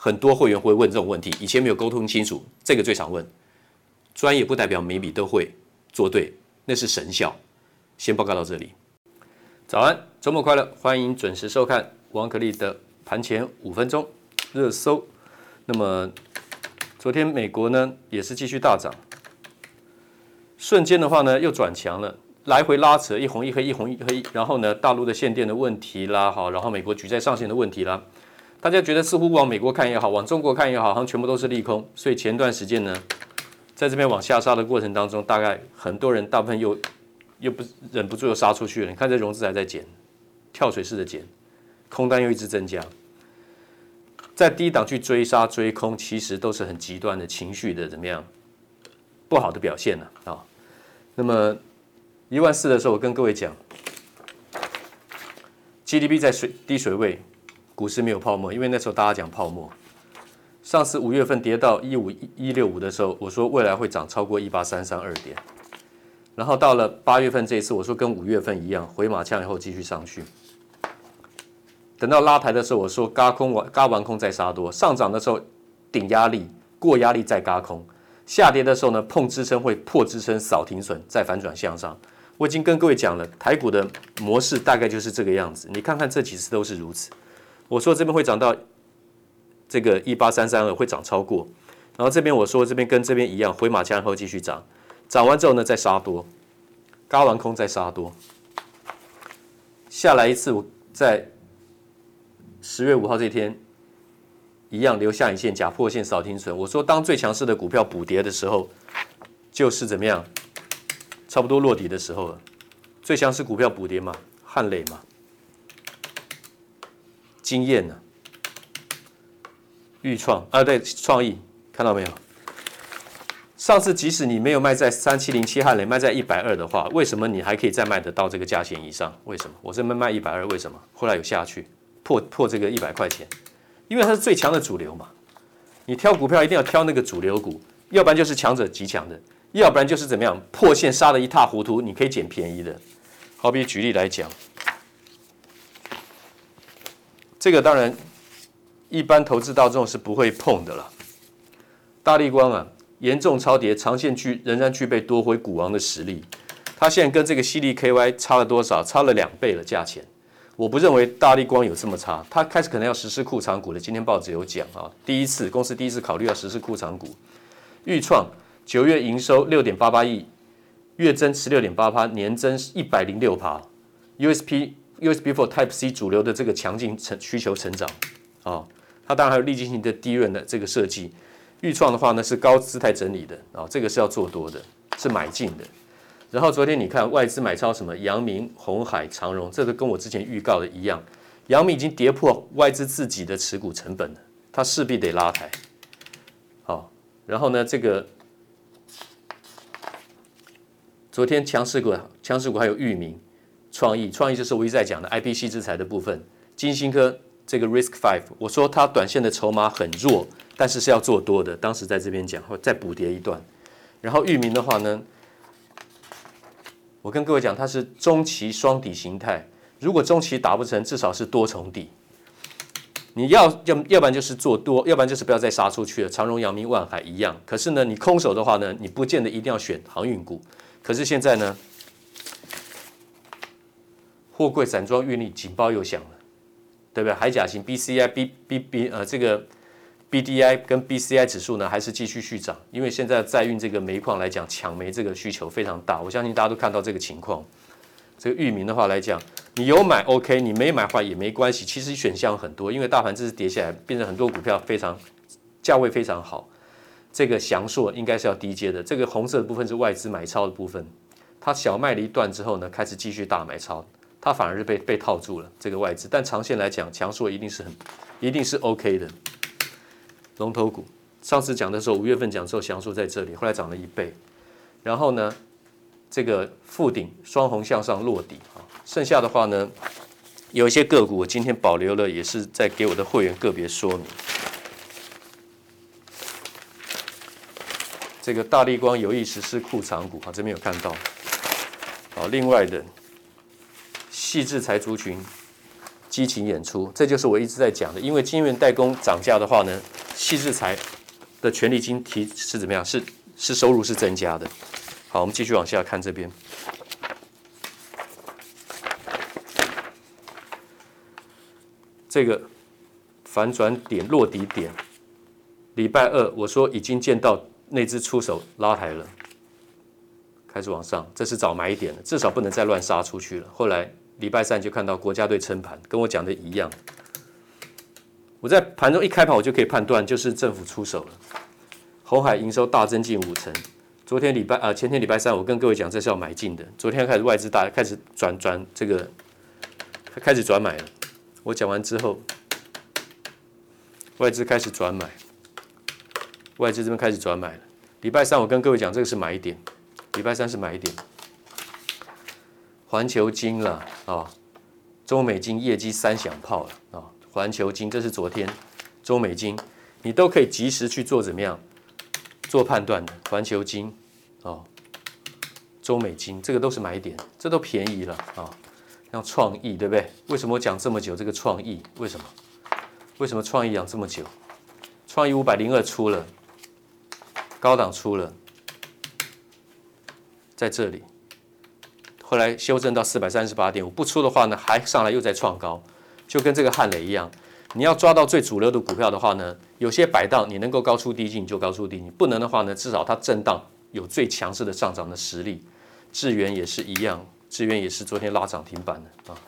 很多会员会问这种问题，以前没有沟通清楚，这个最常问。专业不代表每笔都会做对，那是神效。先报告到这里。早安，周末快乐！欢迎准时收看王可立的盘前五分钟热搜。那么昨天美国呢也是继续大涨，瞬间的话呢又转强了，来回拉扯，一红一黑，一红一黑。然后呢，大陆的限电的问题啦，好，然后美国举债上限的问题啦，大家觉得似乎往美国看也好，往中国看也好，好像全部都是利空。所以前段时间呢，在这边往下杀的过程当中，大概很多人大部分又。又不忍不住又杀出去了，你看这融资还在减，跳水式的减，空单又一直增加，在低档去追杀追空，其实都是很极端的情绪的怎么样不好的表现呢啊？那么一万四的时候，我跟各位讲，GDP 在水低水位，股市没有泡沫，因为那时候大家讲泡沫。上次五月份跌到一五一六五的时候，我说未来会涨超过一八三三二点。然后到了八月份这一次，我说跟五月份一样，回马枪以后继续上去。等到拉抬的时候，我说嘎空完嘎完空再杀多，上涨的时候顶压力过压力再嘎空，下跌的时候呢碰支撑会破支撑扫停损再反转向上。我已经跟各位讲了，台股的模式大概就是这个样子，你看看这几次都是如此。我说这边会涨到这个一八三三二会涨超过，然后这边我说这边跟这边一样，回马枪以后继续涨。涨完之后呢，再杀多，轧完空再杀多，下来一次，我在十月五号这天一样留下影线假破线扫停损。我说，当最强势的股票补跌的时候，就是怎么样，差不多落底的时候了。最强势股票补跌嘛，汉磊嘛，经验呢，预创啊，对，创意看到没有？上次即使你没有卖在三七零七汉磊，卖在一百二的话，为什么你还可以再卖得到这个价钱以上？为什么？我这边卖一百二，为什么？后来有下去破破这个一百块钱，因为它是最强的主流嘛。你挑股票一定要挑那个主流股，要不然就是强者极强的，要不然就是怎么样破线杀得一塌糊涂，你可以捡便宜的。好比举例来讲，这个当然一般投资大众是不会碰的了。大力光啊，严重超跌，长线具仍然具备夺回股王的实力。它现在跟这个矽力 KY 差了多少？差了两倍了价钱。我不认为大力光有这么差，它开始可能要实施库藏股了。今天报纸有讲啊，第一次公司第一次考虑要实施库藏股。预创九月营收六点八八亿，月增十六点八趴，年增一百零六趴。USP USB for Type C 主流的这个强劲成需求成长啊，它当然还有立积型的低润的这个设计。钰创的话呢是高姿态整理的啊，这个是要做多的，是买进的。然后昨天你看外资买超什么？阳明、红海、长荣，这都跟我之前预告的一样。阳明已经跌破外资自己的持股成本了，它势必得拉抬。好，然后呢，这个昨天强势股，强势股还有裕民、创意，创意就是我一直在讲的 IPC 制裁的部分。金星科这个 Risk Five，我说它短线的筹码很弱，但是是要做多的。当时在这边讲，会再补跌一段。然后域名的话呢？我跟各位讲，它是中期双底形态。如果中期打不成，至少是多重底。你要要要不然就是做多，要不然就是不要再杀出去了。长荣、阳明、万海一样。可是呢，你空手的话呢，你不见得一定要选航运股。可是现在呢，货柜散装运力警报又响了，对不对？海甲型 BCI、B B B 呃这个。B D I 跟 B C I 指数呢，还是继续续涨，因为现在在运这个煤矿来讲，抢煤这个需求非常大。我相信大家都看到这个情况。这个域名的话来讲，你有买 OK，你没买的话也没关系。其实选项很多，因为大盘这次跌下来，变成很多股票非常价位非常好。这个祥硕应该是要低阶的，这个红色的部分是外资买超的部分。它小卖了一段之后呢，开始继续大买超，它反而是被被套住了这个外资。但长线来讲，强硕一定是很一定是 OK 的。龙头股，上次讲的时候，五月份讲的时候，强硕在这里，后来涨了一倍。然后呢，这个富鼎双红向上落底啊，剩下的话呢，有一些个股我今天保留了，也是在给我的会员个别说明。这个大立光有意实施库藏股，好，这边有看到。好，另外的矽智财族群激情演出，这就是我一直在讲的，因为晶圆代工涨价的话呢。矽智财的权利金提是怎么样？是是收入是增加的。好，我们继续往下看这边。这个反转点落底点，礼拜二我说已经见到那只出手拉抬了，开始往上，这是早买一点了，至少不能再乱杀出去了。后来礼拜三就看到国家队撑盘，跟我讲的一样。我在盘中一开盘，我就可以判断，就是政府出手了。鸿海营收大增近五成。昨天礼拜啊，前天礼拜三，我跟各位讲，这是要买进的。昨天开始外资大开始转转这个，开始转买了。我讲完之后，外资开始转买，外资这边开始转买了。礼拜三我跟各位讲，这个是买一点。礼拜三是买一点。环球金了啊，中美金业绩三响炮了啊。环球金，这是昨天，中美金，你都可以及时去做怎么样做判断的。环球金，哦，中美金，这个都是买点，这都便宜了啊、哦。像创意，对不对？为什么我讲这么久？这个创意为什么？为什么创意讲这么久？创意五百零二出了，高档出了，在这里，后来修正到四百三十八点五，不出的话呢，还上来又在创高。就跟这个汉雷一样，你要抓到最主流的股票的话呢，有些摆荡你能够高出低进就高出低进，不能的话呢，至少它震荡有最强势的上涨的实力。智源也是一样，智源也是昨天拉涨停板的啊，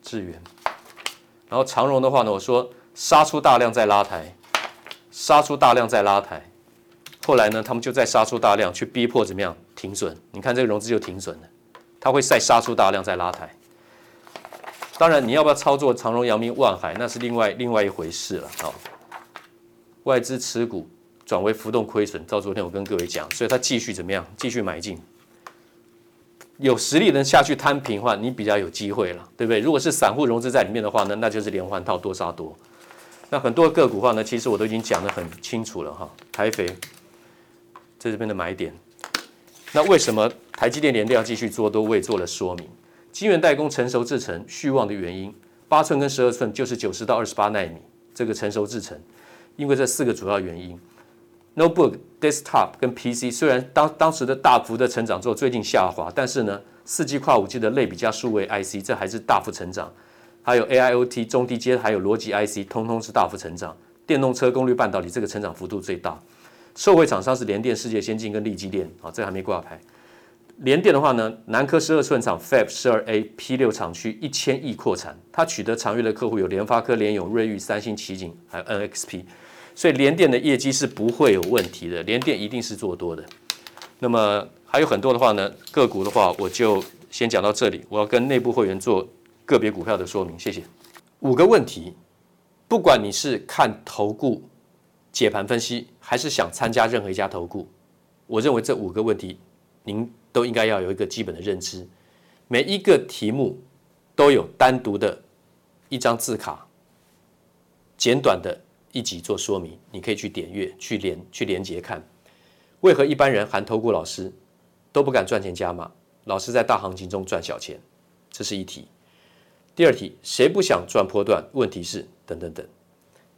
智原。然后长荣的话呢，我说杀出大量再拉抬，杀出大量再拉抬，后来呢，他们就再杀出大量去逼迫怎么样停损？你看这个融资就停损了，它会再杀出大量再拉抬。当然，你要不要操作长荣、阳明、万海，那是另外另外一回事了。好，外资持股转为浮动亏损，照昨天我跟各位讲，所以它继续怎么样？继续买进。有实力能下去摊平的话，你比较有机会了，对不对？如果是散户融资在里面的话呢，那就是连环套多杀多。那很多个股的话呢，其实我都已经讲得很清楚了哈。台肥在这边的买点，那为什么台积电联电要继续做多？我也做了说明。晶圆代工成熟制程续旺的原因，八寸跟十二寸就是九十到二十八纳米这个成熟制程，因为这四个主要原因。Notebook、Desktop 跟 PC 虽然当当时的大幅的成长之后，最近下滑，但是呢，四 G 跨五 G 的类比加数位 IC 这还是大幅成长，还有 AIoT 中低阶还有逻辑 IC，通通是大幅成长。电动车功率半导体这个成长幅度最大，受惠厂商是联电、世界先进跟力积电啊，这还没挂牌。联电的话呢，南科十二寸厂 Fab 十二 A P 六厂区一千亿扩产，它取得长月的客户有联发科、联咏、瑞昱、三星、奇景还有 NXP。所以联电的业绩是不会有问题的，联电一定是做多的。那么还有很多的话呢，个股的话我就先讲到这里。我要跟内部会员做个别股票的说明，谢谢。五个问题，不管你是看投顾解盘分析，还是想参加任何一家投顾，我认为这五个问题您都应该要有一个基本的认知。每一个题目都有单独的一张字卡，简短的。一集做说明，你可以去点阅、去连、去连接看。为何一般人含投顾老师都不敢赚钱加码？老师在大行情中赚小钱，这是一题。第二题，谁不想赚波段？问题是等等等。